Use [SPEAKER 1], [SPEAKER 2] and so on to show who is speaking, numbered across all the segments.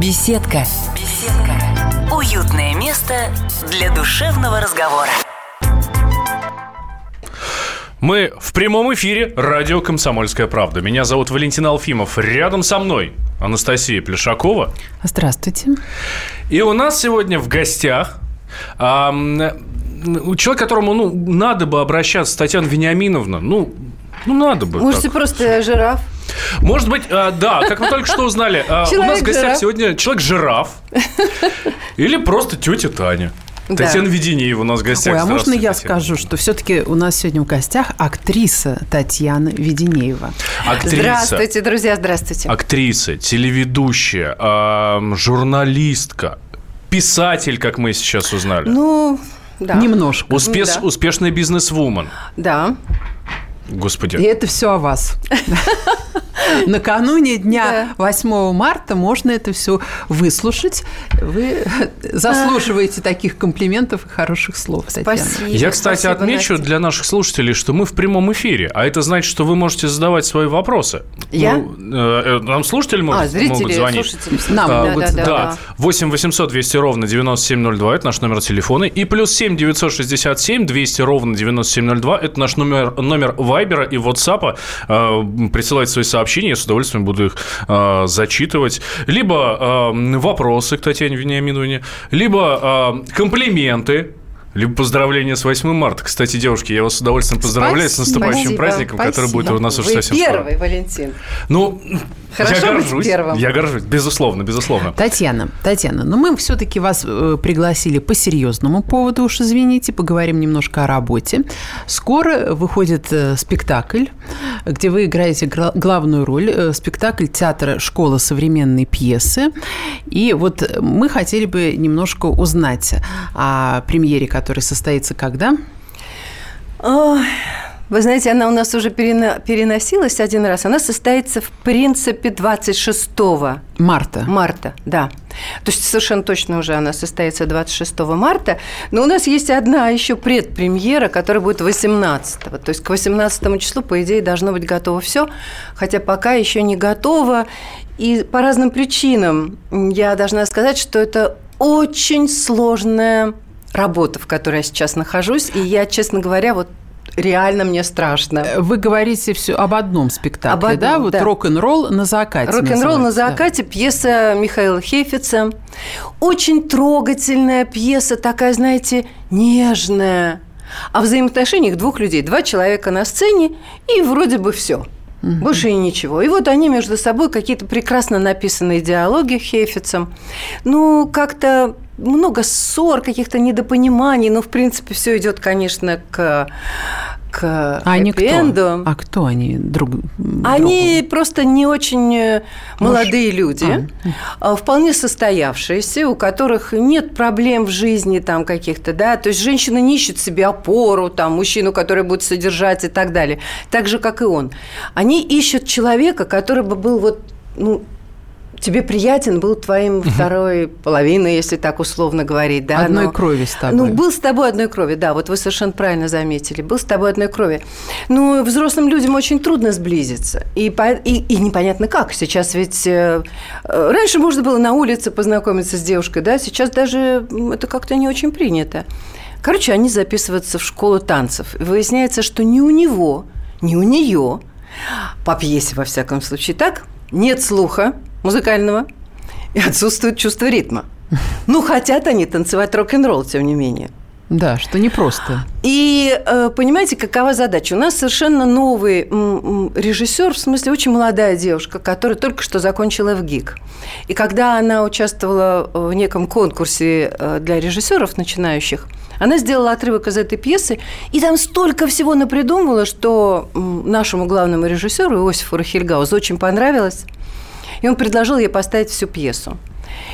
[SPEAKER 1] Беседка. Беседка. Уютное место для душевного разговора.
[SPEAKER 2] Мы в прямом эфире радио «Комсомольская правда». Меня зовут Валентин Алфимов. Рядом со мной Анастасия Плешакова.
[SPEAKER 3] Здравствуйте.
[SPEAKER 2] И у нас сегодня в гостях а, человек, которому ну, надо бы обращаться, Татьяна Вениаминовна. Ну, ну надо бы.
[SPEAKER 4] Можете так. просто жираф.
[SPEAKER 2] Может быть, а, да, как вы только что узнали, а, у нас в гостях сегодня человек-жираф или просто тетя Таня. Да. Татьяна Веденеева у нас в гостях.
[SPEAKER 3] Ой, а можно я Татьяна. скажу, что все-таки у нас сегодня в гостях актриса Татьяна Веденеева.
[SPEAKER 4] Актриса. Здравствуйте, друзья, здравствуйте.
[SPEAKER 2] Актриса, телеведущая, э, журналистка, писатель, как мы сейчас узнали.
[SPEAKER 4] Ну, да.
[SPEAKER 3] Немножко.
[SPEAKER 2] Успеш, да. Успешная бизнес-вумен.
[SPEAKER 4] Да.
[SPEAKER 2] Господи.
[SPEAKER 3] И это все о вас. Накануне дня 8 марта можно это все выслушать. Вы заслуживаете таких комплиментов и хороших слов,
[SPEAKER 4] Спасибо.
[SPEAKER 2] Я, кстати,
[SPEAKER 4] Спасибо,
[SPEAKER 2] отмечу Настя. для наших слушателей, что мы в прямом эфире, а это значит, что вы можете задавать свои вопросы.
[SPEAKER 4] Я?
[SPEAKER 2] Ну, э, э нам слушатели могут,
[SPEAKER 4] а, зрители,
[SPEAKER 2] могут звонить.
[SPEAKER 4] Слушатели. Нам а,
[SPEAKER 2] могут, да, да, да. 8 800 200 ровно 9702 – это наш номер телефона. И плюс 7 967 200 ровно 9702 – это наш номер, номер Вайбера и WhatsApp. Э, присылайте свои сообщения я с удовольствием буду их э, зачитывать. Либо э, вопросы к Татьяне Вениаминовне, либо э, комплименты либо поздравления с 8 марта. Кстати, девушки, я вас с удовольствием поздравляю
[SPEAKER 4] спасибо,
[SPEAKER 2] с наступающим
[SPEAKER 4] спасибо,
[SPEAKER 2] праздником,
[SPEAKER 4] спасибо.
[SPEAKER 2] который будет у нас уже
[SPEAKER 4] Вы
[SPEAKER 2] совсем
[SPEAKER 4] первый,
[SPEAKER 2] скоро.
[SPEAKER 4] Валентин.
[SPEAKER 2] Ну,
[SPEAKER 4] Хорошо
[SPEAKER 2] я горжусь.
[SPEAKER 4] быть первым.
[SPEAKER 2] Я горжусь, безусловно, безусловно.
[SPEAKER 3] Татьяна, Татьяна, но ну мы все-таки вас э, пригласили по серьезному поводу, уж извините, поговорим немножко о работе. Скоро выходит э, спектакль, где вы играете главную роль. Э, спектакль театра «Школа современной пьесы». И вот мы хотели бы немножко узнать о премьере, которая состоится когда?
[SPEAKER 4] Вы знаете, она у нас уже переносилась один раз. Она состоится, в принципе, 26
[SPEAKER 3] марта.
[SPEAKER 4] Марта, да. То есть совершенно точно уже она состоится 26 марта. Но у нас есть одна еще предпремьера, которая будет 18 -го. То есть к 18 числу, по идее, должно быть готово все. Хотя пока еще не готово. И по разным причинам я должна сказать, что это очень сложная работа, в которой я сейчас нахожусь. И я, честно говоря, вот реально мне страшно.
[SPEAKER 3] Вы говорите все об одном спектакле, об одном, да? Вот да. рок-н-ролл на закате.
[SPEAKER 4] Рок-н-ролл на закате, да. пьеса Михаила Хейфица. Очень трогательная пьеса, такая, знаете, нежная. О взаимоотношениях двух людей. Два человека на сцене, и вроде бы все. Угу. Больше и ничего. И вот они между собой какие-то прекрасно написанные диалоги Хейфицем. Ну, как-то много ссор, каких-то недопониманий, но, в принципе, все идет, конечно, к к а
[SPEAKER 3] они кто? А кто они друг
[SPEAKER 4] Они другу? просто не очень э, молодые Может? люди, а. а. вполне состоявшиеся, у которых нет проблем в жизни там каких-то, да, то есть женщина не ищет себе опору, там, мужчину, который будет содержать и так далее, так же, как и он. Они ищут человека, который бы был вот, ну, тебе приятен был твоим угу. второй половиной, если так условно говорить, да?
[SPEAKER 3] Одной но, крови с тобой.
[SPEAKER 4] Ну, был с тобой одной крови, да, вот вы совершенно правильно заметили, был с тобой одной крови. Ну, взрослым людям очень трудно сблизиться, и, и, и непонятно как. Сейчас ведь э, э, раньше можно было на улице познакомиться с девушкой, да, сейчас даже это как-то не очень принято. Короче, они записываются в школу танцев, и выясняется, что ни у него, ни у нее, по пьесе, во всяком случае, так, нет слуха, музыкального, и отсутствует чувство ритма. Ну, хотят они танцевать рок-н-ролл, тем не менее.
[SPEAKER 3] Да, что непросто.
[SPEAKER 4] И э, понимаете, какова задача? У нас совершенно новый режиссер, в смысле очень молодая девушка, которая только что закончила в ГИК. И когда она участвовала в неком конкурсе э, для режиссеров начинающих, она сделала отрывок из этой пьесы, и там столько всего напридумывала, что нашему главному режиссеру Иосифу Рахильгаузу очень понравилось. И он предложил ей поставить всю пьесу.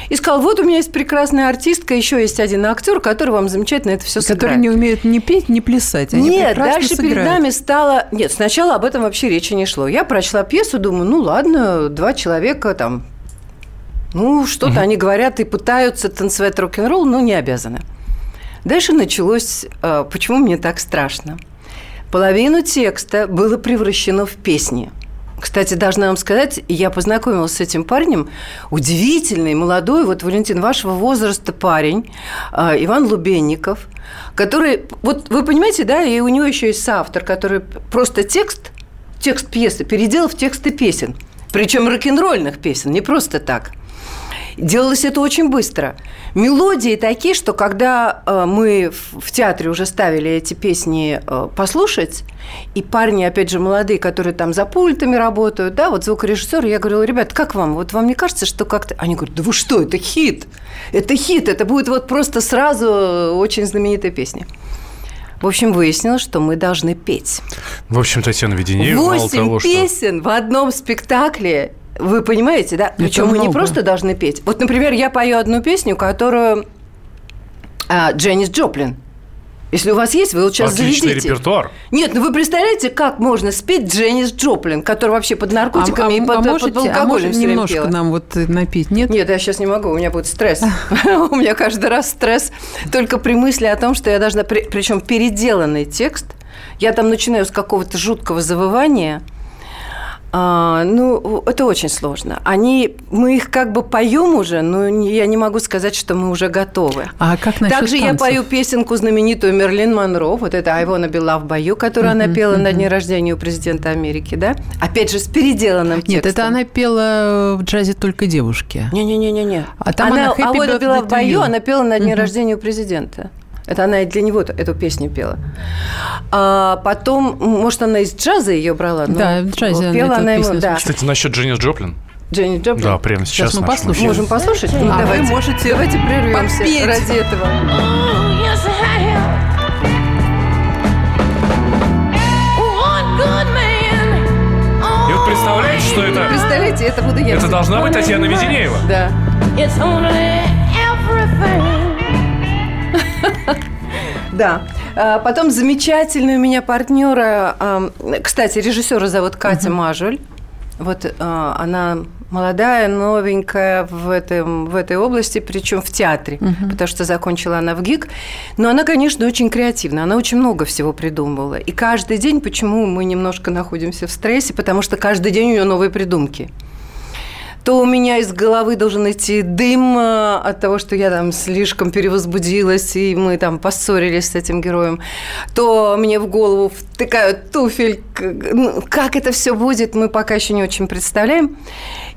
[SPEAKER 4] И сказал, вот у меня есть прекрасная артистка, еще есть один актер, который вам замечательно это все
[SPEAKER 3] сыграет. Который не умеет ни петь, ни плясать. Они
[SPEAKER 4] Нет, дальше
[SPEAKER 3] сыграют.
[SPEAKER 4] перед нами стало... Нет, сначала об этом вообще речи не шло. Я прочла пьесу, думаю, ну ладно, два человека там... Ну, что-то угу. они говорят и пытаются танцевать рок-н-ролл, но не обязаны. Дальше началось, а, почему мне так страшно. Половину текста было превращено в песни – Кстати, должна вам сказать, я познакомилась с этим парнем, удивительный, молодой, вот, Валентин, вашего возраста парень, э, Иван Лубенников, который, вот вы понимаете, да, и у него еще есть соавтор, который просто текст, текст пьесы переделал в тексты песен, причем рок-н-ролльных песен, не просто так – Делалось это очень быстро. Мелодии такие, что когда э, мы в театре уже ставили эти песни э, послушать, и парни, опять же, молодые, которые там за пультами работают, да, вот звукорежиссер, я говорила, ребят, как вам? Вот вам не кажется, что как-то... Они говорят, да вы что, это хит! Это хит, это будет вот просто сразу очень знаменитая песня. В общем, выяснилось, что мы должны петь.
[SPEAKER 2] В общем, Татьяна Веденеева,
[SPEAKER 4] Восемь песен что... в одном спектакле вы понимаете, да? Причем мы не просто должны петь. Вот, например, я пою одну песню, которую а, Дженнис Джоплин. Если у вас есть, вы вот сейчас
[SPEAKER 2] Отличный
[SPEAKER 4] заведите.
[SPEAKER 2] репертуар.
[SPEAKER 4] Нет, ну вы представляете, как можно спеть Дженнис Джоплин, которая вообще под наркотиками а, и под, а можете, под алкоголем
[SPEAKER 3] а немножко пела? нам вот напеть, нет?
[SPEAKER 4] Нет, я сейчас не могу, у меня будет стресс. У меня каждый раз стресс только при мысли о том, что я должна... Причем переделанный текст. Я там начинаю с какого-то жуткого завывания – а, ну, это очень сложно. Они, мы их как бы поем уже, но я не могу сказать, что мы уже готовы.
[SPEAKER 3] А как насчет
[SPEAKER 4] Также
[SPEAKER 3] танцев?
[SPEAKER 4] я пою песенку знаменитую Мерлин Монро, вот это «I wanna be loved by you», которую uh-huh, она пела uh-huh. на дне рождения у президента Америки, да? Опять же, с переделанным текстом.
[SPEAKER 3] Нет, это она пела в джазе «Только девушки».
[SPEAKER 4] Не-не-не-не. А там она, она «I wanna be loved by you» она пела на дне uh-huh. рождения у президента. Это она и для него эту песню пела. А потом, может, она из джаза ее брала?
[SPEAKER 3] Да, в джазе пела она,
[SPEAKER 2] ему, да. Кстати, насчет Дженнис Джоплин.
[SPEAKER 4] Дженни Джоплин?
[SPEAKER 2] Да, прямо сейчас, сейчас
[SPEAKER 3] мы послушаем.
[SPEAKER 4] Можем послушать? Ну,
[SPEAKER 3] а давайте, вы можете
[SPEAKER 4] давайте прервемся подпеть. ради этого.
[SPEAKER 2] И вот представляете, что это?
[SPEAKER 4] Представляете, это буду я.
[SPEAKER 2] Это должна быть Татьяна Веденеева.
[SPEAKER 4] Да. Да. А, потом замечательный у меня партнера, кстати, режиссера зовут Катя Мажуль. Вот а, она молодая, новенькая в, этом, в этой области, причем в театре, uh потому что закончила она в ГИК. Но она, конечно, очень креативна, она очень много всего придумывала. И каждый день, почему мы немножко находимся в стрессе, потому что каждый день у нее новые придумки то у меня из головы должен идти дым э, от того, что я там слишком перевозбудилась, и мы там поссорились с этим героем, то мне в голову втыкают туфель. Ну, как это все будет, мы пока еще не очень представляем.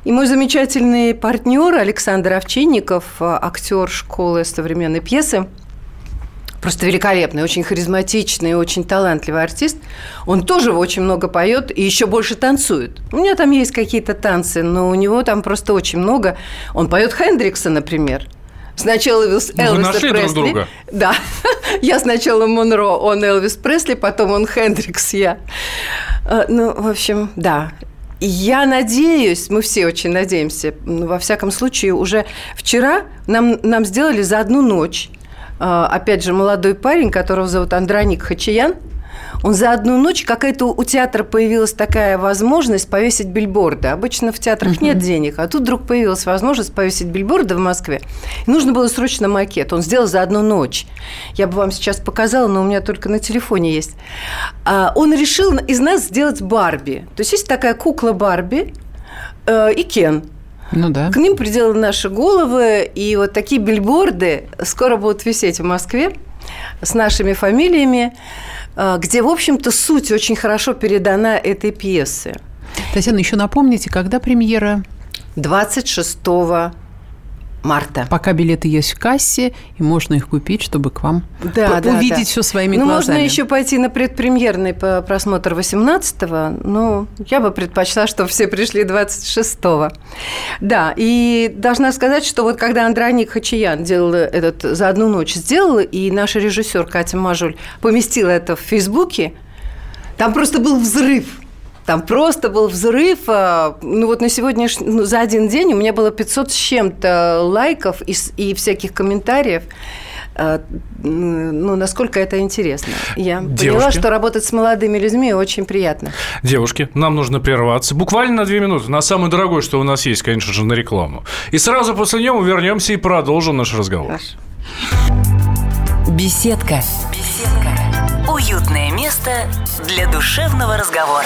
[SPEAKER 4] И мой замечательный партнер Александр Овчинников, э, актер школы современной пьесы, просто великолепный, очень харизматичный, очень талантливый артист. Он тоже очень много поет и еще больше танцует. У меня там есть какие-то танцы, но у него там просто очень много. Он поет Хендрикса, например. Сначала Элвис,
[SPEAKER 2] ну, Элвиса нашли
[SPEAKER 4] Пресли.
[SPEAKER 2] друг друга.
[SPEAKER 4] Да. Я сначала Монро, он Элвис Пресли, потом он Хендрикс, я. А, ну, в общем, да. Я надеюсь, мы все очень надеемся, ну, во всяком случае, уже вчера нам, нам сделали за одну ночь опять же, молодой парень, которого зовут Андроник Хачиян, он за одну ночь, какая-то у театра появилась такая возможность повесить бильборды. Обычно в театрах uh-huh. нет денег, а тут вдруг появилась возможность повесить бильборды в Москве. И нужно было срочно макет. Он сделал за одну ночь. Я бы вам сейчас показала, но у меня только на телефоне есть. А, он решил из нас сделать Барби. То есть есть такая кукла Барби э, и Кен.
[SPEAKER 3] Ну да.
[SPEAKER 4] К ним приделаны наши головы, и вот такие бильборды скоро будут висеть в Москве с нашими фамилиями, э, где, в общем-то, суть очень хорошо передана этой пьесы.
[SPEAKER 3] Татьяна, еще напомните, когда премьера?
[SPEAKER 4] 26 марта.
[SPEAKER 3] Пока билеты есть в кассе, и можно их купить, чтобы к вам
[SPEAKER 4] да, да,
[SPEAKER 3] увидеть
[SPEAKER 4] да.
[SPEAKER 3] все своими
[SPEAKER 4] ну,
[SPEAKER 3] глазами.
[SPEAKER 4] Можно еще пойти на предпремьерный просмотр 18-го, но я бы предпочла, чтобы все пришли 26-го. Да, и должна сказать, что вот когда Андроник Хачиян делал этот за одну ночь сделал, и наш режиссер Катя Мажуль поместила это в Фейсбуке, там просто был взрыв – там просто был взрыв. А, ну вот на сегодняшний, ну, за один день у меня было 500 с чем-то лайков и, и всяких комментариев а, ну, насколько это интересно. Я Девушки. поняла, что работать с молодыми людьми очень приятно.
[SPEAKER 2] Девушки, нам нужно прерваться буквально на две минуты, на самое дорогое, что у нас есть, конечно же, на рекламу. И сразу после нее вернемся и продолжим наш разговор. Хорошо.
[SPEAKER 1] Беседка. Беседка. Уютное место для душевного разговора.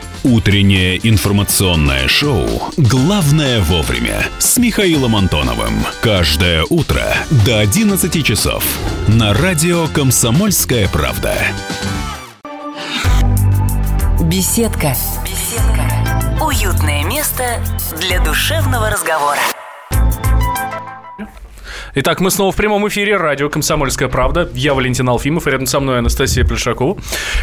[SPEAKER 5] Утреннее информационное шоу «Главное вовремя» с Михаилом Антоновым. Каждое утро до 11 часов на радио «Комсомольская правда».
[SPEAKER 1] Беседка. Беседка. Уютное место для душевного разговора.
[SPEAKER 2] Итак, мы снова в прямом эфире радио «Комсомольская правда». Я Валентин Алфимов, и рядом со мной Анастасия Плешакова.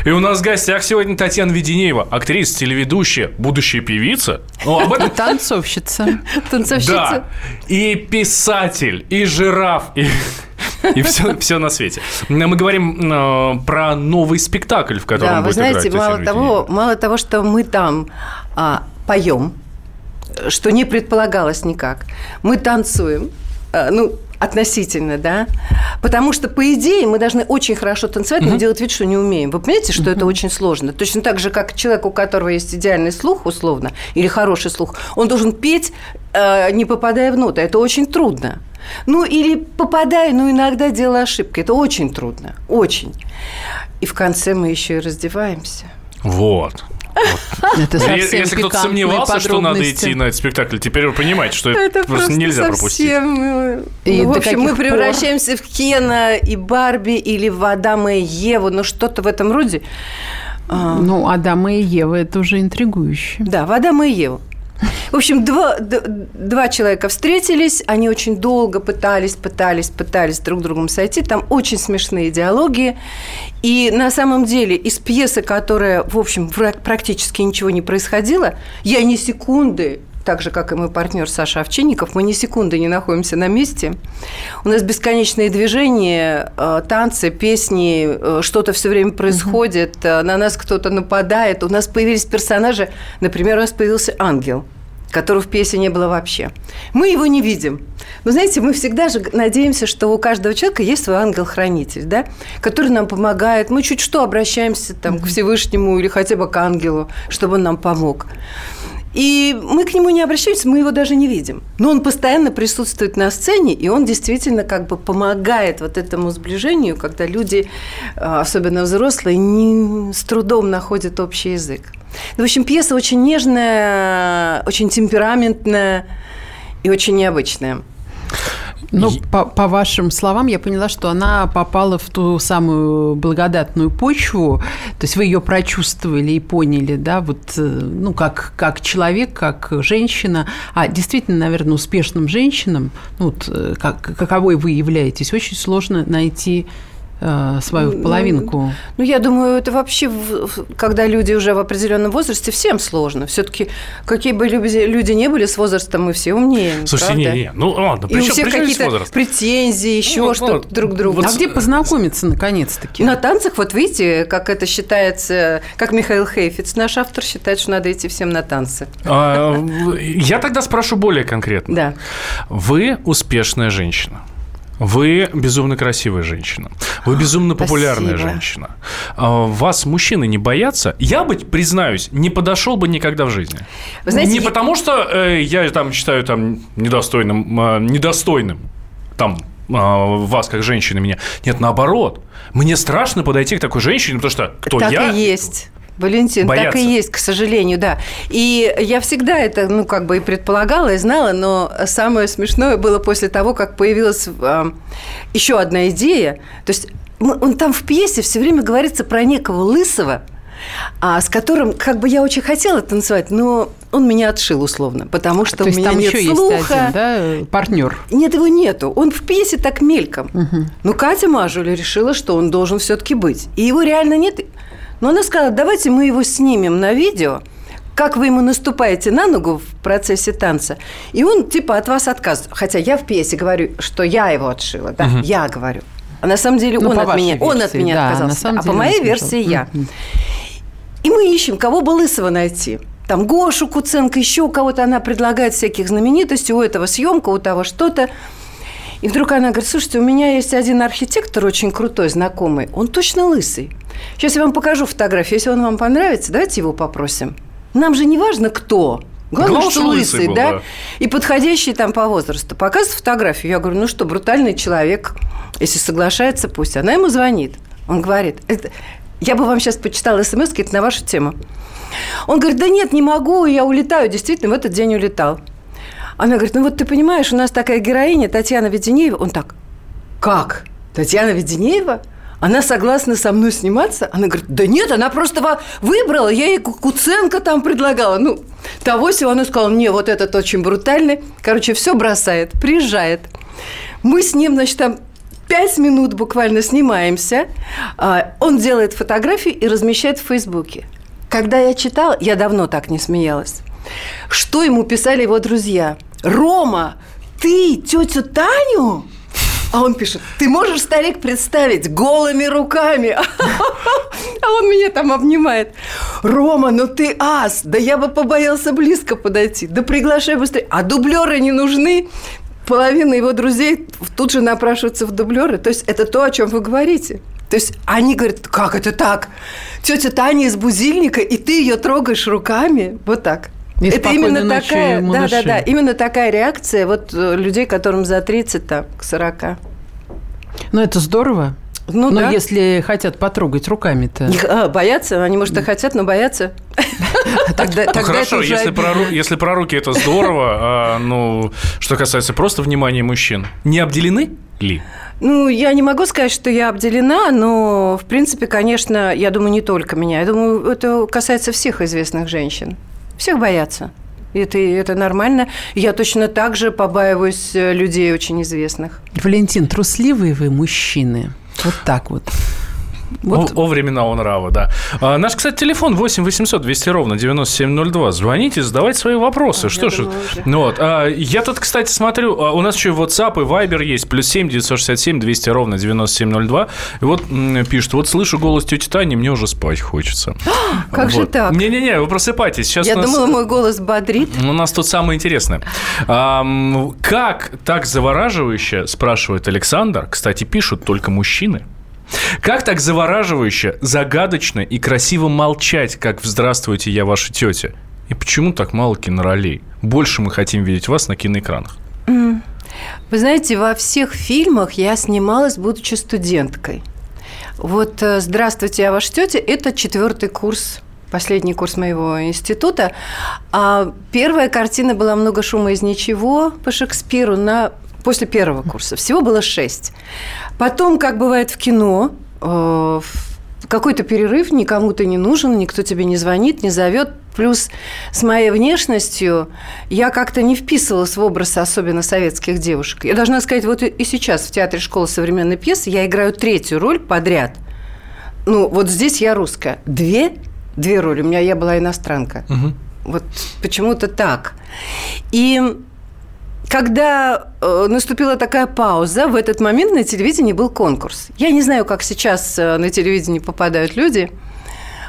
[SPEAKER 2] И у нас в гостях сегодня Татьяна Веденеева, актриса, телеведущая, будущая певица. Ну, об этом...
[SPEAKER 3] Танцовщица.
[SPEAKER 4] Танцовщица.
[SPEAKER 2] Да. И писатель, и жираф, и... И все, все на свете. Мы говорим э, про новый спектакль, в котором
[SPEAKER 4] Да, вы
[SPEAKER 2] будет
[SPEAKER 4] знаете, мало того, мало того, что мы там а, поем, что не предполагалось никак, мы танцуем, а, ну, относительно, да, потому что, по идее, мы должны очень хорошо танцевать, но делать вид, что не умеем. Вы понимаете, что это очень сложно? Точно так же, как человек, у которого есть идеальный слух, условно, или хороший слух, он должен петь, э, не попадая в ноты. Это очень трудно. Ну, или попадая, но иногда делая ошибки. Это очень трудно. Очень. И в конце мы еще и раздеваемся.
[SPEAKER 2] Вот.
[SPEAKER 3] Это
[SPEAKER 2] Е-
[SPEAKER 3] совсем
[SPEAKER 2] Если кто-то сомневался, что надо идти на этот спектакль, теперь вы понимаете, что это, просто нельзя пропустить.
[SPEAKER 4] э,
[SPEAKER 3] И
[SPEAKER 4] ну, в общем, мы превращаемся в Кена и Барби или в Адама и Еву, ну что-то в этом роде. А,
[SPEAKER 3] Ну, Адама и Ева – это уже интригующе.
[SPEAKER 4] Да, в Адама и Еву. В общем, два, два человека встретились, они очень долго пытались, пытались, пытались друг с другом сойти. Там очень смешные диалоги. И на самом деле из пьесы, которая, в общем, практически ничего не происходило, я ни секунды так же, как и мой партнер Саша Овчинников, мы ни секунды не находимся на месте. У нас бесконечные движения, э, танцы, песни, э, что-то все время происходит, э, на нас кто-то нападает. У нас появились персонажи, например, у нас появился ангел которого в пьесе не было вообще. Мы его не видим. Но знаете, мы всегда же надеемся, что у каждого человека есть свой ангел-хранитель, да, который нам помогает. Мы чуть что обращаемся там, к Всевышнему или хотя бы к ангелу, чтобы он нам помог. И мы к нему не обращаемся, мы его даже не видим. Но он постоянно присутствует на сцене, и он действительно как бы помогает вот этому сближению, когда люди, э, особенно взрослые, не, с трудом находят общий язык. В общем, пьеса очень нежная, очень темпераментная и очень необычная.
[SPEAKER 3] Ну, по, по вашим словам, я поняла, что она попала в ту самую благодатную почву, то есть вы ее прочувствовали и поняли, да, вот, э, ну, как, как человек, как женщина, а действительно, наверное, успешным женщинам, ну, вот, э, как, каковой вы являетесь, очень сложно найти свою половинку.
[SPEAKER 4] Ну, я думаю, это вообще, когда люди уже в определенном возрасте, всем сложно. Все-таки, какие бы люди, люди не были с возрастом, мы все умнеем.
[SPEAKER 2] Слушайте,
[SPEAKER 4] правда?
[SPEAKER 2] не, не, ну ладно,
[SPEAKER 4] И
[SPEAKER 2] при
[SPEAKER 4] у
[SPEAKER 2] чем,
[SPEAKER 4] всех
[SPEAKER 2] чем
[SPEAKER 4] какие-то претензии, еще
[SPEAKER 2] Ну,
[SPEAKER 4] что-то
[SPEAKER 2] вот,
[SPEAKER 4] друг к другу.
[SPEAKER 2] вот
[SPEAKER 3] а где познакомиться, наконец-таки?
[SPEAKER 4] На танцах, вот видите, как это считается, как Михаил Хейфиц, наш автор, считает, что надо идти всем на танцы.
[SPEAKER 2] А, Я тогда спрошу более конкретно.
[SPEAKER 4] Да.
[SPEAKER 2] Вы успешная женщина. Вы безумно красивая женщина. Вы безумно популярная
[SPEAKER 4] Спасибо.
[SPEAKER 2] женщина. А, Вас мужчины не боятся? Я бы, признаюсь, не подошел бы никогда в жизни.
[SPEAKER 4] Вы знаете,
[SPEAKER 2] не
[SPEAKER 4] я-
[SPEAKER 2] потому, что э, я там считаю там недостойным, э, недостойным там а, вас как женщины меня. Нет, наоборот. Мне страшно подойти к такой женщине, потому что кто
[SPEAKER 4] так
[SPEAKER 2] я?
[SPEAKER 4] и есть. Валентин, так
[SPEAKER 2] Боятся.
[SPEAKER 4] и есть, к сожалению, да. И я всегда это, ну, как бы и предполагала, и знала, но самое смешное было после того, как появилась э, еще одна идея. То есть мы- он там в пьесе все время говорится про некого лысого, а, с которым как бы я очень хотела танцевать, но он меня отшил условно, потому что
[SPEAKER 3] То
[SPEAKER 4] у
[SPEAKER 3] есть
[SPEAKER 4] меня
[SPEAKER 3] там
[SPEAKER 4] нет
[SPEAKER 3] еще
[SPEAKER 4] слуха.
[SPEAKER 3] есть один, да, партнер.
[SPEAKER 4] Нет, его нету. Он в пьесе так мельком. Но Катя Мажуля решила, что он должен все-таки быть. И его реально нет. Но она сказала, давайте мы его снимем на видео, как вы ему наступаете на ногу в процессе танца, и он типа от вас отказывает. Хотя я в пьесе говорю, что я его отшила, да, я говорю. А на самом деле
[SPEAKER 3] Ну,
[SPEAKER 4] он, от меня, он от
[SPEAKER 3] версии,
[SPEAKER 4] меня
[SPEAKER 3] да,
[SPEAKER 4] отказался. а по моей версии я. И мы ищем, кого бы лысого найти. Там Гошу Куценко, еще у кого-то она предлагает всяких знаменитостей, у этого съемка, у того что-то. И вдруг она говорит, слушайте, у меня есть один архитектор очень крутой, знакомый, он точно лысый. Сейчас я вам покажу фотографию, если он вам понравится, давайте его попросим. Нам же не важно, кто. Главное,
[SPEAKER 2] Главное,
[SPEAKER 4] что лысый,
[SPEAKER 2] лысый был,
[SPEAKER 4] да?
[SPEAKER 2] да.
[SPEAKER 4] И подходящий там по возрасту. Показывает фотографию. Я говорю, ну что, брутальный человек, если соглашается, пусть. Она ему звонит. Он говорит, это... я бы вам сейчас почитала смс это на вашу тему. Он говорит, да нет, не могу, я улетаю. Действительно, в этот день улетал. Она говорит, ну вот ты понимаешь, у нас такая героиня Татьяна Веденеева. Он так, как? Татьяна Веденеева? Она согласна со мной сниматься? Она говорит, да нет, она просто выбрала, я ей Ку- Куценко там предлагала. Ну, того всего. Она сказала, мне вот этот очень брутальный. Короче, все бросает, приезжает. Мы с ним, значит, там пять минут буквально снимаемся. А, Он делает фотографии и размещает в Фейсбуке. Когда я читала, я давно так не смеялась. Что ему писали его друзья? Рома, ты тетю Таню? А он пишет, ты можешь, старик, представить, голыми руками. А он меня там обнимает. Рома, ну ты ас. Да я бы побоялся близко подойти. Да приглашай быстрее. А дублеры не нужны. Половина его друзей тут же напрашиваются в дублеры. То есть это то, о чем вы говорите. То есть они говорят, как это так? Тетя Таня из Бузильника, и ты ее трогаешь руками. Вот так.
[SPEAKER 3] И
[SPEAKER 4] это
[SPEAKER 3] «Спокойной
[SPEAKER 4] именно
[SPEAKER 3] ночи,
[SPEAKER 4] такая, да, да,
[SPEAKER 3] малыши».
[SPEAKER 4] да, именно такая реакция вот э, людей, которым за 30 там, к 40.
[SPEAKER 3] Ну, это здорово.
[SPEAKER 4] Ну,
[SPEAKER 3] но
[SPEAKER 4] да.
[SPEAKER 3] если хотят потрогать руками-то.
[SPEAKER 4] А, боятся, они, может, и хотят, но боятся. Тогда,
[SPEAKER 2] Ну,
[SPEAKER 4] тогда
[SPEAKER 2] хорошо,
[SPEAKER 4] это уже
[SPEAKER 2] если про,
[SPEAKER 4] обидно.
[SPEAKER 2] ру- если про руки это здорово, а, ну, что касается просто внимания мужчин, не обделены ли?
[SPEAKER 4] Ну, я не могу сказать, что я обделена, но, в принципе, конечно, я думаю, не только меня. Я думаю, это касается всех известных женщин. Всех боятся. Это, это нормально. Я точно так же побаиваюсь э, людей очень известных.
[SPEAKER 3] Валентин, трусливые вы мужчины. Вот так вот. Вот
[SPEAKER 2] О, о времена он нрава, да. А, наш, кстати, телефон 8 800 200 ровно 9702. Звоните, задавайте свои вопросы. Что
[SPEAKER 4] я
[SPEAKER 2] ж, ну вот. а, я тут, кстати, смотрю, а, у нас еще и WhatsApp и Viber есть. Плюс 7 967 200 ровно 9702. И вот м, пишут, вот слышу голос тети Тани, мне уже спать хочется.
[SPEAKER 4] Как же так?
[SPEAKER 2] Не-не-не, вы просыпайтесь. Сейчас
[SPEAKER 4] Я
[SPEAKER 2] нас-
[SPEAKER 4] думала, мой голос бодрит.
[SPEAKER 2] у нас тут самое интересное. Ам, как так завораживающе, спрашивает Александр, кстати, пишут только мужчины. Как так завораживающе, загадочно и красиво молчать, как в «Здравствуйте, я ваша тетя»? И почему так мало киноролей? Больше мы хотим видеть вас на киноэкранах.
[SPEAKER 4] Вы знаете, во всех фильмах я снималась, будучи студенткой. Вот э, «Здравствуйте, я ваша тетя» – это четвертый курс последний курс моего института. А первая картина была «Много шума из ничего» по Шекспиру на... после первого курса. Всего было шесть. Потом, как бывает в кино, э, какой-то перерыв, никому ты не нужен, никто тебе не звонит, не зовет. Плюс с моей внешностью я как-то не вписывалась в образ особенно советских девушек. Я должна сказать, вот и- сейчас в Театре школы современной пьесы я играю третью роль подряд. Ну, вот здесь я русская. Две, две роли. У меня я была иностранка. Вот почему-то так. И когда э, наступила такая пауза, в этот момент на телевидении был конкурс. Я не знаю, как сейчас э, на телевидении попадают люди.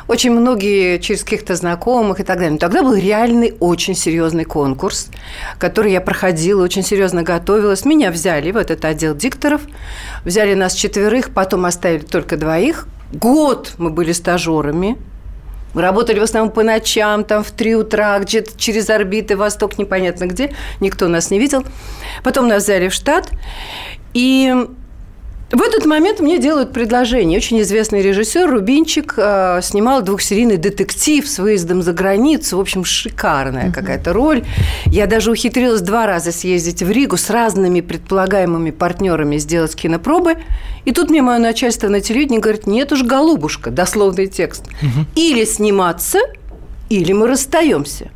[SPEAKER 4] Очень многие через каких-то знакомых и так далее. Но тогда был реальный, очень серьезный конкурс, который я проходила, очень серьезно готовилась. Меня взяли в этот отдел дикторов, взяли нас четверых, потом оставили только двоих. Год мы были стажерами, мы работали в основном по ночам, там в 3 утра, где-то через орбиты, восток, непонятно где. Никто нас не видел. Потом нас взяли в штат. И в этот момент мне делают предложение. Очень известный режиссер Рубинчик э, снимал двухсерийный детектив с выездом за границу. В общем, шикарная какая-то роль. Я даже ухитрилась два раза съездить в Ригу с разными предполагаемыми партнерами сделать кинопробы. И тут мне мое начальство на телевидении говорит, нет уж, голубушка, дословный текст. Или сниматься, или мы расстаемся.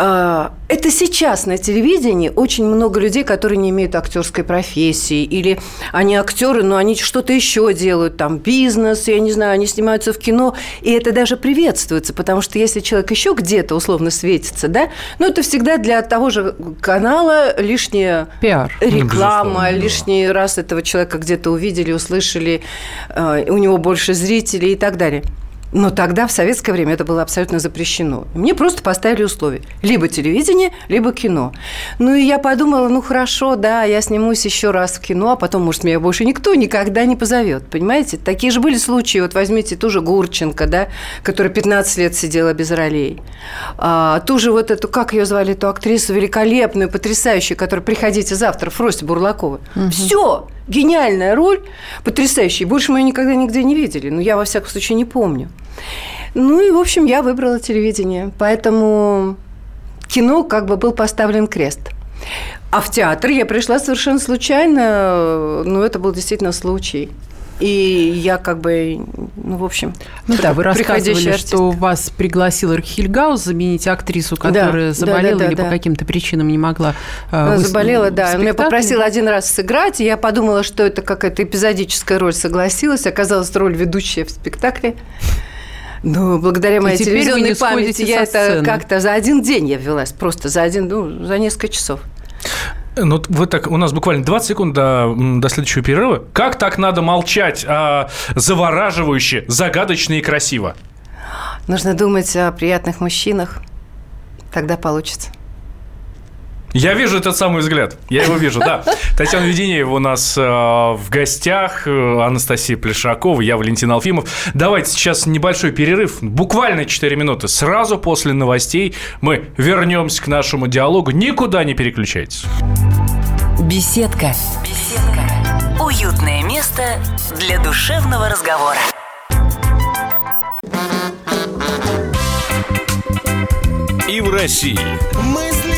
[SPEAKER 4] А, Это сейчас на телевидении очень много людей, которые не имеют актерской профессии, или они актеры, но они что-то еще делают, там бизнес, я не знаю, они снимаются в кино, и это даже приветствуется, потому что если человек еще где-то условно светится, да, ну это всегда для того же канала лишняя
[SPEAKER 3] Пиар.
[SPEAKER 4] реклама,
[SPEAKER 2] да.
[SPEAKER 4] лишний раз этого человека где-то увидели, услышали, э, у него больше зрителей и так далее. Но тогда, в советское время, это было абсолютно запрещено. Мне просто поставили условия. Либо телевидение, либо кино. Ну, и я подумала, ну, хорошо, да, я снимусь еще раз в кино, а потом, может, меня больше никто никогда не позовет. Понимаете? Такие же были случаи. Вот возьмите ту же Гурченко, да, которая 15 лет сидела без ролей. А, ту же вот эту, как ее звали, эту актрису великолепную, потрясающую, которая «Приходите завтра», Фрости Бурлакова. Угу. Все! Гениальная роль, потрясающая. Больше мы ее никогда нигде не видели. Ну, я, во всяком случае, не помню. Ну и, в общем, я выбрала телевидение. Поэтому кино как бы был поставлен крест. А в театр я пришла совершенно случайно. Ну, это был действительно случай. И я как бы, ну, в общем,
[SPEAKER 3] Ну да, вы рассказывали, артист. что вас пригласил Хильгаус заменить актрису, которая да, заболела да, да, или да, по каким-то причинам не могла
[SPEAKER 4] э, Заболела, да. Он меня попросил один раз сыграть, и я подумала, что это какая-то эпизодическая роль, согласилась. Оказалась роль ведущая в спектакле. Ну, благодаря моей телевизионной памяти я это как-то за один день я ввелась, просто за один, ну, за несколько часов.
[SPEAKER 2] Ну, вот так, у нас буквально 20 секунд до, до следующего перерыва. Как так надо молчать а, завораживающе, загадочно и красиво?
[SPEAKER 4] Нужно думать о приятных мужчинах. Тогда получится.
[SPEAKER 2] Я вижу этот самый взгляд. Я его вижу, да. Татьяна Веденеева у нас э, в гостях, э, Анастасия Плешакова, я Валентин Алфимов. Давайте сейчас небольшой перерыв, буквально 4 минуты. Сразу после новостей мы вернемся к нашему диалогу. Никуда не переключайтесь.
[SPEAKER 1] Беседка. Беседка. Уютное место для душевного разговора.
[SPEAKER 5] И в России.
[SPEAKER 6] Мысли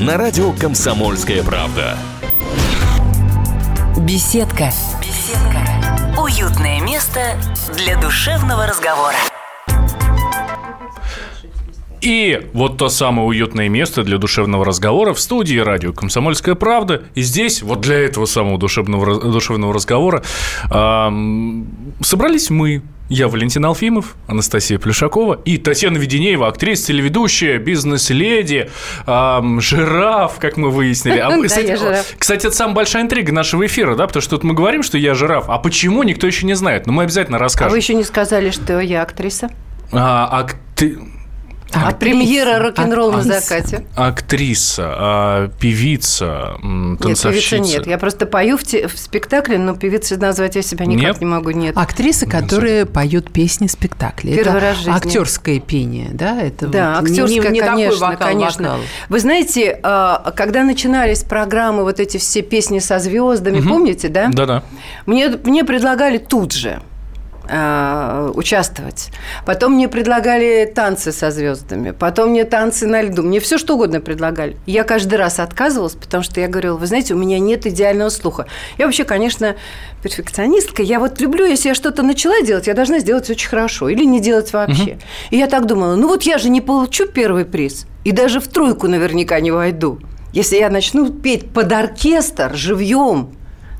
[SPEAKER 5] на радио «Комсомольская правда».
[SPEAKER 1] Беседка. Беседка. Уютное место для душевного разговора.
[SPEAKER 2] И вот то самое уютное место для душевного разговора в студии радио «Комсомольская правда». И здесь, вот для этого самого душевного, душевного разговора, э, собрались мы, я Валентин Алфимов, Анастасия Плюшакова и Татьяна Веденеева, актриса, телеведущая, бизнес-леди, эм, жираф, как мы выяснили. А, кстати, кстати, это самая большая интрига нашего эфира, да, потому что тут мы говорим, что я жираф, а почему, никто еще не знает, но мы обязательно расскажем. А
[SPEAKER 4] вы еще не сказали, что я актриса?
[SPEAKER 2] А, а ты...
[SPEAKER 4] А, а премьера рок-н-ролл на закате.
[SPEAKER 2] Актриса, а, певица, танцовщица.
[SPEAKER 4] Нет, певица нет. Я просто пою в, те, в спектакле, но певицей назвать я себя никак
[SPEAKER 2] нет?
[SPEAKER 4] не могу. Нет.
[SPEAKER 3] Актрисы, которые нет. поют песни спектакля.
[SPEAKER 4] Первый это раз
[SPEAKER 3] в жизни. актерское пение, да? Это
[SPEAKER 4] да, вот актерское, не, не конечно, вокал, конечно. Вокал. Вы знаете, а, когда начинались программы, вот эти все песни со звездами, угу. помните, да?
[SPEAKER 2] Да-да.
[SPEAKER 4] Мне, мне предлагали тут же э, участвовать. Потом мне предлагали танцы со звездами, потом мне танцы на льду, мне все что угодно предлагали. Я каждый раз отказывалась, потому что я говорила, вы знаете, у меня нет идеального слуха. Я вообще, конечно, перфекционистка. Я вот люблю, если я что-то начала делать, я должна сделать очень хорошо или не делать вообще. Угу. И я так думала, ну вот я же не получу первый приз и даже в тройку наверняка не войду. Если я начну петь под оркестр живьем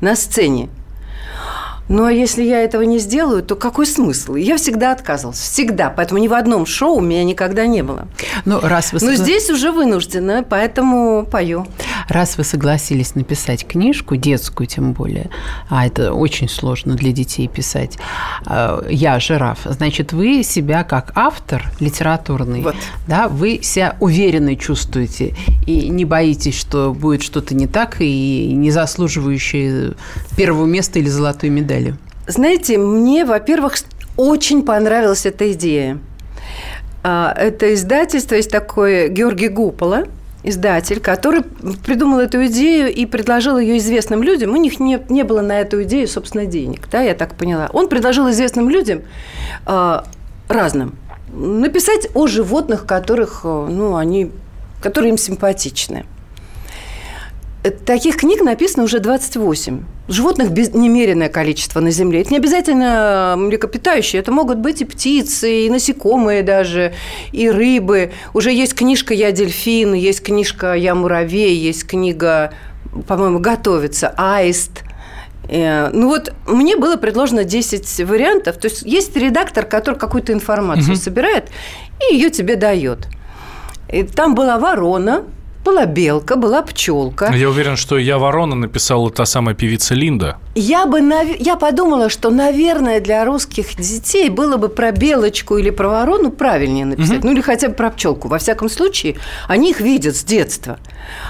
[SPEAKER 4] на сцене, ну, а если я этого не сделаю, то какой смысл? Я всегда отказывалась. Всегда. Поэтому ни в одном шоу у меня никогда не было.
[SPEAKER 3] Ну, раз вы...
[SPEAKER 4] Но здесь уже вынуждена, поэтому пою.
[SPEAKER 3] Раз вы согласились написать книжку, детскую тем более, а это очень сложно для детей писать, а, «Я жираф», значит, вы себя как автор литературный, вот. да, вы себя уверенно чувствуете и не боитесь, что будет что-то не так и не заслуживающее первого места или золотой медали цели?
[SPEAKER 4] Знаете, мне, во-первых, очень понравилась эта идея. А, это издательство есть такое Георгий Гупола, издатель, который придумал эту идею и предложил ее известным людям. У них не, не было на эту идею, собственно, денег, да, я так поняла. Он предложил известным людям э, разным написать о животных, которых, ну, они, которые им симпатичны. Э, Таких книг написано уже 28. Животных без, немеренное количество на Земле. Это не обязательно млекопитающие, это могут быть и птицы, и насекомые даже, и рыбы. Уже есть книжка «Я дельфин», есть книжка «Я муравей», есть книга, по-моему, «Готовится», «Аист». Э, Ну вот мне было предложено 10 вариантов. То есть есть редактор, который какую-то информацию собирает и ее тебе дает. И там была ворона, была белка, была пчелка.
[SPEAKER 2] Я уверен, что «Я ворона» написала та самая певица Линда.
[SPEAKER 4] Я бы, нав- я подумала, что, наверное, для русских детей было бы про белочку или про ворону правильнее написать. Ну, или хотя бы про пчелку. Во всяком случае, они их видят с детства.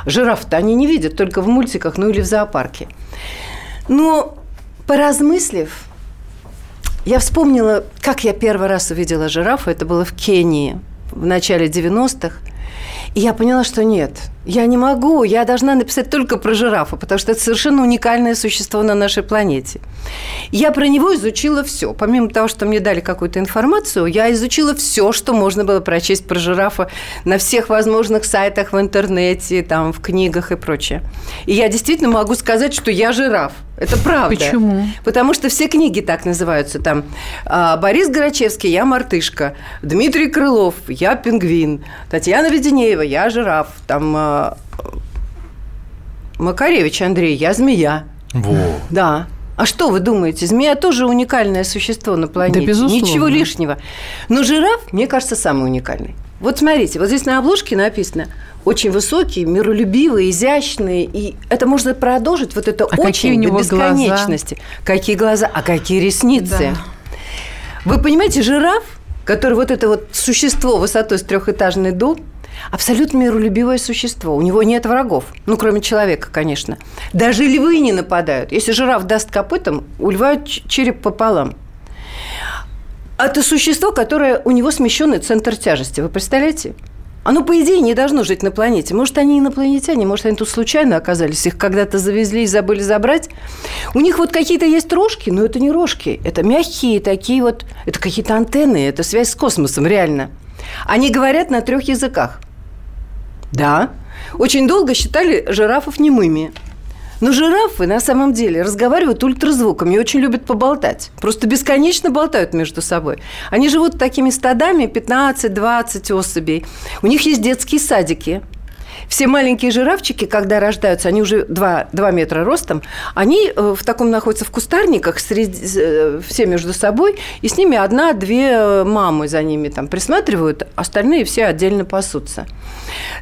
[SPEAKER 4] Жираф-то они не видят только в мультиках, ну или в зоопарке. Но, поразмыслив, я вспомнила, как я первый раз увидела жирафа. Это было в Кении в начале 90-х. И я поняла, что нет, я не могу, я должна написать только про жирафа, потому что это совершенно уникальное существо на нашей планете. Я про него изучила все. Помимо того, что мне дали какую-то информацию, я изучила все, что можно было прочесть про жирафа на всех возможных сайтах в интернете, там, в книгах и прочее. И я действительно могу сказать, что я жираф. Это правда.
[SPEAKER 3] Почему?
[SPEAKER 4] Потому что все книги так называются. Там а, Борис Горачевский, я мартышка. Дмитрий Крылов, я пингвин. Татьяна Веденеева, я жираф. Там а, Макаревич Андрей, я змея.
[SPEAKER 2] Во.
[SPEAKER 4] Да. А что вы думаете? Змея тоже уникальное существо на планете.
[SPEAKER 3] Да, безусловно.
[SPEAKER 4] Ничего лишнего. Но жираф, мне кажется, самый уникальный. Вот смотрите, вот здесь на обложке написано очень высокий, миролюбивый, изящный. И это можно продолжить вот это
[SPEAKER 3] А какие
[SPEAKER 4] очень
[SPEAKER 3] у него
[SPEAKER 4] до бесконечности. Какие глаза, а какие ресницы.
[SPEAKER 3] Да.
[SPEAKER 4] Вы понимаете, жираф, который вот это вот существо высотой с трехэтажный дом, абсолютно миролюбивое существо. У него нет врагов. Ну, кроме человека, конечно. Даже львы не нападают. Если жираф даст копытом, у льва череп пополам. Это существо, которое у него смещенный центр тяжести. Вы представляете? Оно, по идее, не должно жить на планете. Может, они инопланетяне, может, они тут случайно оказались, их когда-то завезли и забыли забрать. У них вот какие-то есть рожки, но это не рожки, это мягкие такие вот, это какие-то антенны, это связь с космосом, реально. Они говорят на трех языках. Да, очень долго считали жирафов немыми. Но жирафы на самом деле разговаривают ультразвуком и очень любят поболтать. Просто бесконечно болтают между собой. Они живут такими стадами 15-20 особей. У них есть детские садики. Все маленькие жирафчики, когда рождаются, они уже 2, 2 метра ростом, они э, в таком находятся в кустарниках, среди, э, все между собой, и с ними одна-две э, мамы за ними там присматривают, остальные все отдельно пасутся.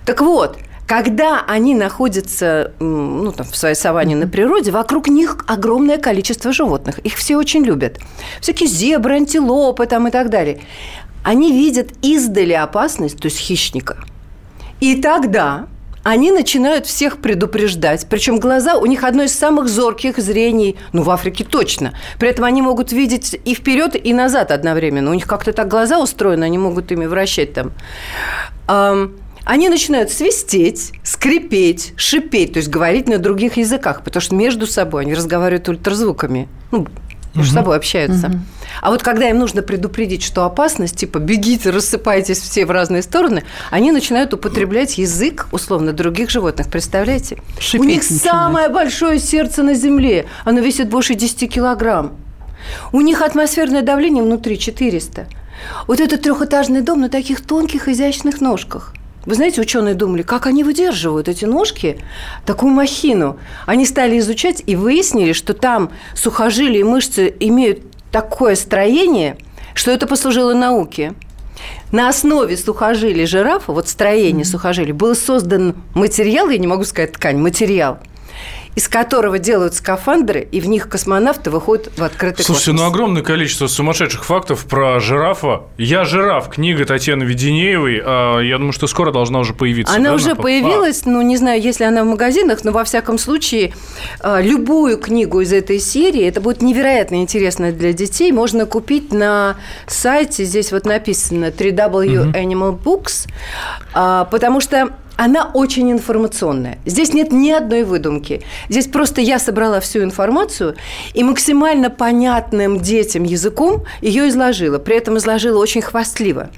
[SPEAKER 4] Так вот, когда они находятся ну, там, в своей саванне на природе, вокруг них огромное количество животных. Их все очень любят. Всякие зебры, антилопы там и так далее. Они видят издали опасность, то есть хищника. И тогда они начинают всех предупреждать. Причем глаза у них одно из самых зорких зрений, ну, в Африке точно. При этом они могут видеть и вперед, и назад одновременно. У них как-то так глаза устроены, они могут ими вращать там. Ам, они начинают свистеть, скрипеть, шипеть, то есть говорить на других языках, потому что между собой они разговаривают ультразвуками. Ну, между собой общаются. А вот когда им нужно предупредить, что опасность, типа бегите, рассыпайтесь все в разные стороны, они начинают употреблять язык, условно, других животных. Представляете?
[SPEAKER 3] Шипеть
[SPEAKER 4] У них
[SPEAKER 3] начинают.
[SPEAKER 4] самое большое сердце на Земле. Оно весит больше 10 килограмм. У них атмосферное давление внутри 400. Вот этот трехэтажный дом на таких тонких, изящных ножках. Вы знаете, ученые думали, как они выдерживают эти ножки, такую махину. Они стали изучать и выяснили, что там сухожилия и мышцы имеют такое строение, что это послужило науке. На основе сухожилий жирафа, вот строение сухожилий, был создан материал, я не могу сказать ткань, материал, из которого делают скафандры, и в них космонавты выходят в открытый
[SPEAKER 2] Слушайте, ну
[SPEAKER 4] космос.
[SPEAKER 2] огромное количество сумасшедших фактов про жирафа. «Я жираф», книга Татьяны Веденеевой. А, Я думаю, что скоро должна уже появиться.
[SPEAKER 4] Она
[SPEAKER 2] да,
[SPEAKER 4] уже
[SPEAKER 2] на
[SPEAKER 4] появилась, ну, не знаю, если она в магазинах, но во всяком случае, э, любую книгу из этой серии, это будет невероятно интересно для детей, можно купить на сайте, здесь вот написано 3W Animal Books, а, потому что она очень информационная. Здесь нет ни одной выдумки. Здесь просто я собрала всю информацию и максимально понятным детям языком ее изложила. При этом изложила очень хвастливо,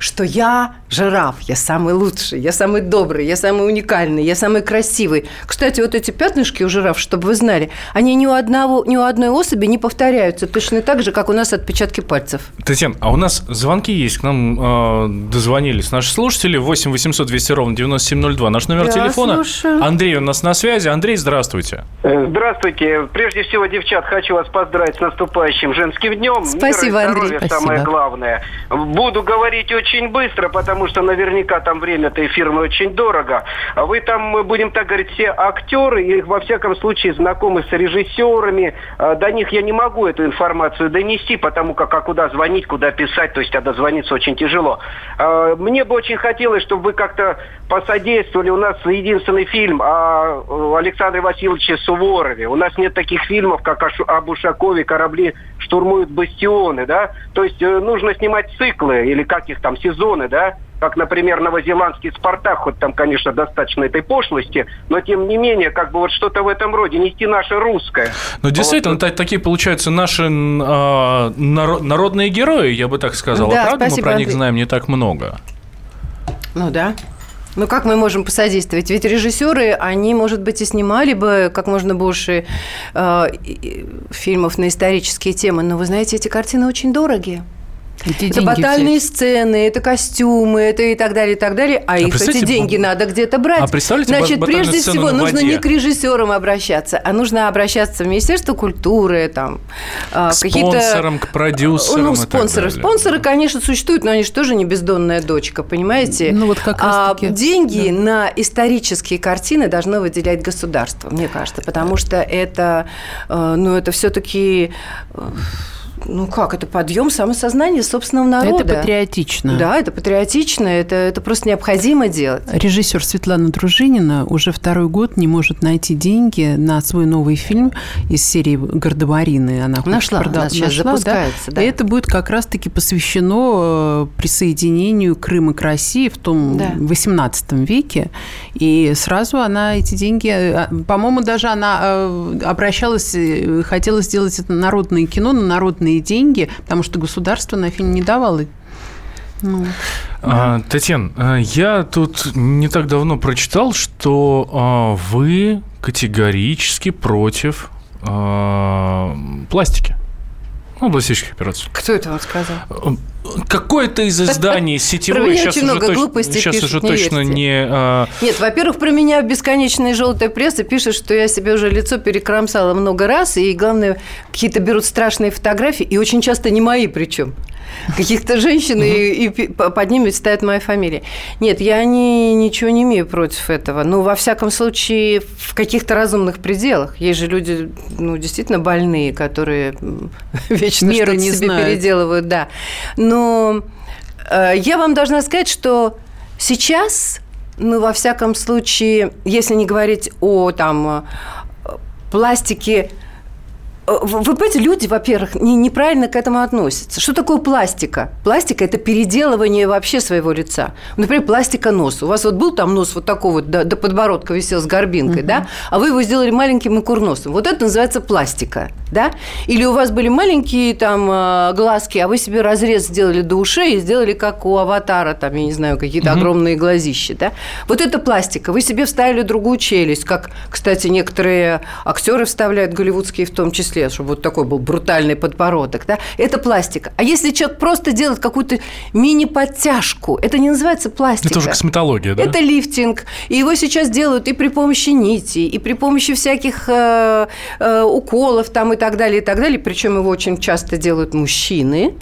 [SPEAKER 4] что я Жираф, я самый лучший, я самый добрый, я самый уникальный, я самый красивый. Кстати, вот эти пятнышки у жираф, чтобы вы знали, они ни у, одного, ни у одной особи не повторяются, точно так же, как у нас отпечатки пальцев.
[SPEAKER 2] Татьяна, а у нас звонки есть, к нам э, дозвонились наши слушатели, 8 800 200 ровно 9702, наш номер
[SPEAKER 4] Да,
[SPEAKER 2] телефона.
[SPEAKER 4] слушаю.
[SPEAKER 2] Андрей у нас на связи. Андрей, здравствуйте.
[SPEAKER 7] Э, Здравствуйте. Прежде всего, девчат, хочу вас поздравить с наступающим женским днем.
[SPEAKER 4] Спасибо,
[SPEAKER 7] Мира и
[SPEAKER 4] Андрей.
[SPEAKER 7] здоровья
[SPEAKER 3] Спасибо.
[SPEAKER 7] самое главное. Буду говорить очень быстро, потому что наверняка там время-то эфирное очень дорого. А Вы там, э, будем так говорить, все актеры, и во всяком случае знакомы с режиссерами. А, До них я не могу эту информацию донести, потому как а куда звонить, куда писать, то есть а дозвониться очень тяжело. А, Мне бы очень хотелось, чтобы вы как-то посодействовали. У нас единственный фильм о Александре Васильевиче Суворове. У нас нет таких фильмов, как об Ушакове «Корабли штурмуют бастионы», да? То есть э, нужно снимать циклы или как их там, сезоны, да? Как, например, новозеландский «Спартак», хоть там, конечно, достаточно этой пошлости, но тем не менее, как бы вот что-то в этом роде, нести наше русское.
[SPEAKER 2] Ну, действительно,
[SPEAKER 7] Вот.
[SPEAKER 2] та- такие получаются наши наро- народные герои, я бы так сказал.
[SPEAKER 4] Да,
[SPEAKER 2] а правда, мы
[SPEAKER 4] спасибо,
[SPEAKER 2] про них
[SPEAKER 4] Андрей.
[SPEAKER 2] знаем не так много.
[SPEAKER 4] Ну да. Ну как мы можем посодействовать? Ведь режиссеры, они, может быть, и снимали бы как можно больше э, фильмов на исторические темы, но вы знаете, эти картины очень дорогие.
[SPEAKER 3] Где
[SPEAKER 4] это батальные
[SPEAKER 3] взять?
[SPEAKER 4] сцены, это костюмы, это и так далее, и так далее. А, их эти деньги надо где-то брать.
[SPEAKER 2] а представляете,
[SPEAKER 4] Значит, прежде всего нужно не к режиссерам обращаться, а нужно обращаться в Министерство культуры, там, а,
[SPEAKER 2] К
[SPEAKER 4] какие-то...
[SPEAKER 2] спонсорам, к продюсерам
[SPEAKER 4] Ну,
[SPEAKER 2] и так
[SPEAKER 4] спонсоры. Спонсоры, конечно, существуют, но они же тоже не бездонная дочка, понимаете?
[SPEAKER 3] Ну, вот как
[SPEAKER 4] а
[SPEAKER 3] раз-таки,
[SPEAKER 4] деньги на исторические картины должно выделять государство, мне кажется, потому что это, э, ну, это все-таки, ну как, это подъем самосознания собственного народа.
[SPEAKER 3] Это патриотично.
[SPEAKER 4] Да, это патриотично, это, это просто необходимо делать.
[SPEAKER 3] Режиссер Светлана Дружинина уже второй год не может найти деньги на свой новый фильм из серии «Гардемарины». Она
[SPEAKER 4] Нашла,
[SPEAKER 3] продал-
[SPEAKER 4] она сейчас
[SPEAKER 3] нашла, да.
[SPEAKER 4] запускается, да.
[SPEAKER 3] И это будет как раз-таки посвящено э, присоединению Крыма к России в том
[SPEAKER 4] Да.
[SPEAKER 3] 18 веке. И сразу она эти деньги... э, По-моему, даже она э, обращалась, э, хотела сделать это народное кино на народные деньги, потому что государство на фильм не давало. Ну,
[SPEAKER 2] А, Татьяна, а, я тут не так давно прочитал, что а, вы категорически против а, пластики. Ну, пластических операций.
[SPEAKER 4] Кто это вам сказал?
[SPEAKER 2] Какое-то из изданий сетевое
[SPEAKER 4] меня
[SPEAKER 2] сейчас
[SPEAKER 4] очень
[SPEAKER 2] уже,
[SPEAKER 4] много
[SPEAKER 2] точ- сейчас
[SPEAKER 4] пишут,
[SPEAKER 2] уже
[SPEAKER 4] не
[SPEAKER 2] точно
[SPEAKER 4] верьте.
[SPEAKER 2] не... а,
[SPEAKER 4] Нет, во-первых, про меня бесконечная желтая пресса пишет, что я себе уже лицо перекромсала много раз, и главное, какие-то берут страшные фотографии, и очень часто не мои причем. Каких-то женщин, и, и под ними ставят моя фамилия. Нет, я не, ничего не имею против этого. Ну, во всяком случае, в каких-то разумных пределах. Есть же люди, ну, действительно больные, которые вечно что-то
[SPEAKER 3] не
[SPEAKER 4] себе
[SPEAKER 3] знают.
[SPEAKER 4] переделывают, да. Но э, я вам должна сказать, что сейчас, ну, во всяком случае, если не говорить о там э, пластике, вы вы понимаете, люди, во-первых, не- неправильно к этому относятся. Что такое пластика? Пластика – это переделывание вообще своего лица. Например, пластика носа. У вас вот был там нос вот такой вот до, до подбородка висел с горбинкой, да? А вы его сделали маленьким и курносом. Вот это называется пластика, да? Или у вас были маленькие там э, глазки, а вы себе разрез сделали до ушей и сделали как у аватара, там, я не знаю, какие-то огромные глазища, да? Вот это пластика. Вы себе вставили другую челюсть, как, кстати, некоторые актеры вставляют, голливудские в том числе, чтобы вот такой был брутальный подбородок, да? Это пластика. А если человек просто делает какую-то мини-подтяжку, это не называется пластика.
[SPEAKER 2] Это уже косметология, да?
[SPEAKER 4] Это лифтинг. И его сейчас делают и при помощи нити, и при помощи всяких э, э, уколов там и так далее, и так далее. Причем его очень часто делают мужчины,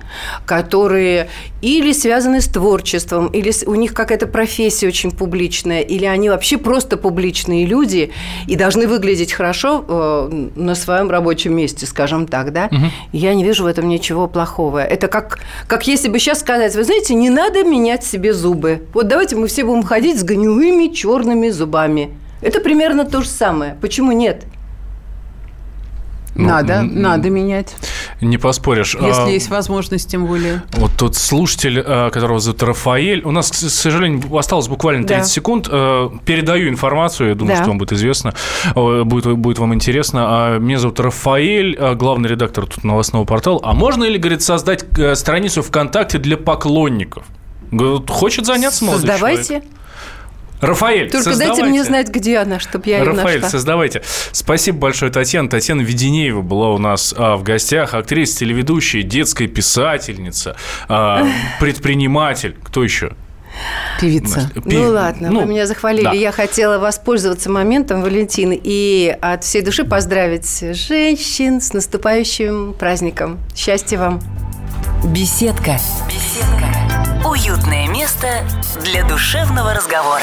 [SPEAKER 4] которые или связаны с творчеством, или у них какая-то профессия очень публичная, или они вообще просто публичные люди и должны выглядеть хорошо э, на своем рабочем месте, скажем так, да? Я не вижу в этом ничего плохого. Это как, как если бы сейчас сказать, вы знаете, не надо менять себе зубы. Вот давайте мы все будем ходить с гнилыми черными зубами. Это примерно то же самое. Почему нет?
[SPEAKER 2] Ну,
[SPEAKER 3] надо, надо менять.
[SPEAKER 2] Не поспоришь.
[SPEAKER 3] Если
[SPEAKER 2] А,
[SPEAKER 3] есть возможность, тем более.
[SPEAKER 2] Вот тут слушатель, э, которого зовут Рафаэль. У нас, к сожалению, осталось буквально 30
[SPEAKER 4] Да.
[SPEAKER 2] секунд. Э, Передаю информацию, я думаю,
[SPEAKER 4] Да.
[SPEAKER 2] что вам будет известно, э, будет, будет вам интересно. А, Меня зовут Рафаэль, э, главный редактор тут новостного портала. А можно ли, говорит, создать страницу ВКонтакте для поклонников? Хочет заняться молодой
[SPEAKER 4] Создавайте.
[SPEAKER 2] человек. Рафаэль,
[SPEAKER 4] Только
[SPEAKER 2] создавайте.
[SPEAKER 4] дайте мне знать, где она, чтобы я ее
[SPEAKER 2] Рафаэль,
[SPEAKER 4] нашла.
[SPEAKER 2] создавайте. Спасибо большое, Татьяна. Татьяна Веденеева была у нас а, в гостях. Актриса, телеведущая, детская писательница, а, предприниматель. Кто еще?
[SPEAKER 3] Певица.
[SPEAKER 2] Пи-
[SPEAKER 4] Ну ладно,
[SPEAKER 2] ну,
[SPEAKER 4] вы меня захвалили.
[SPEAKER 2] да.
[SPEAKER 4] Я хотела воспользоваться моментом, Валентины, и от всей души поздравить женщин с наступающим праздником. Счастья вам!
[SPEAKER 1] Беседка. Беседка. Уютное место для душевного разговора.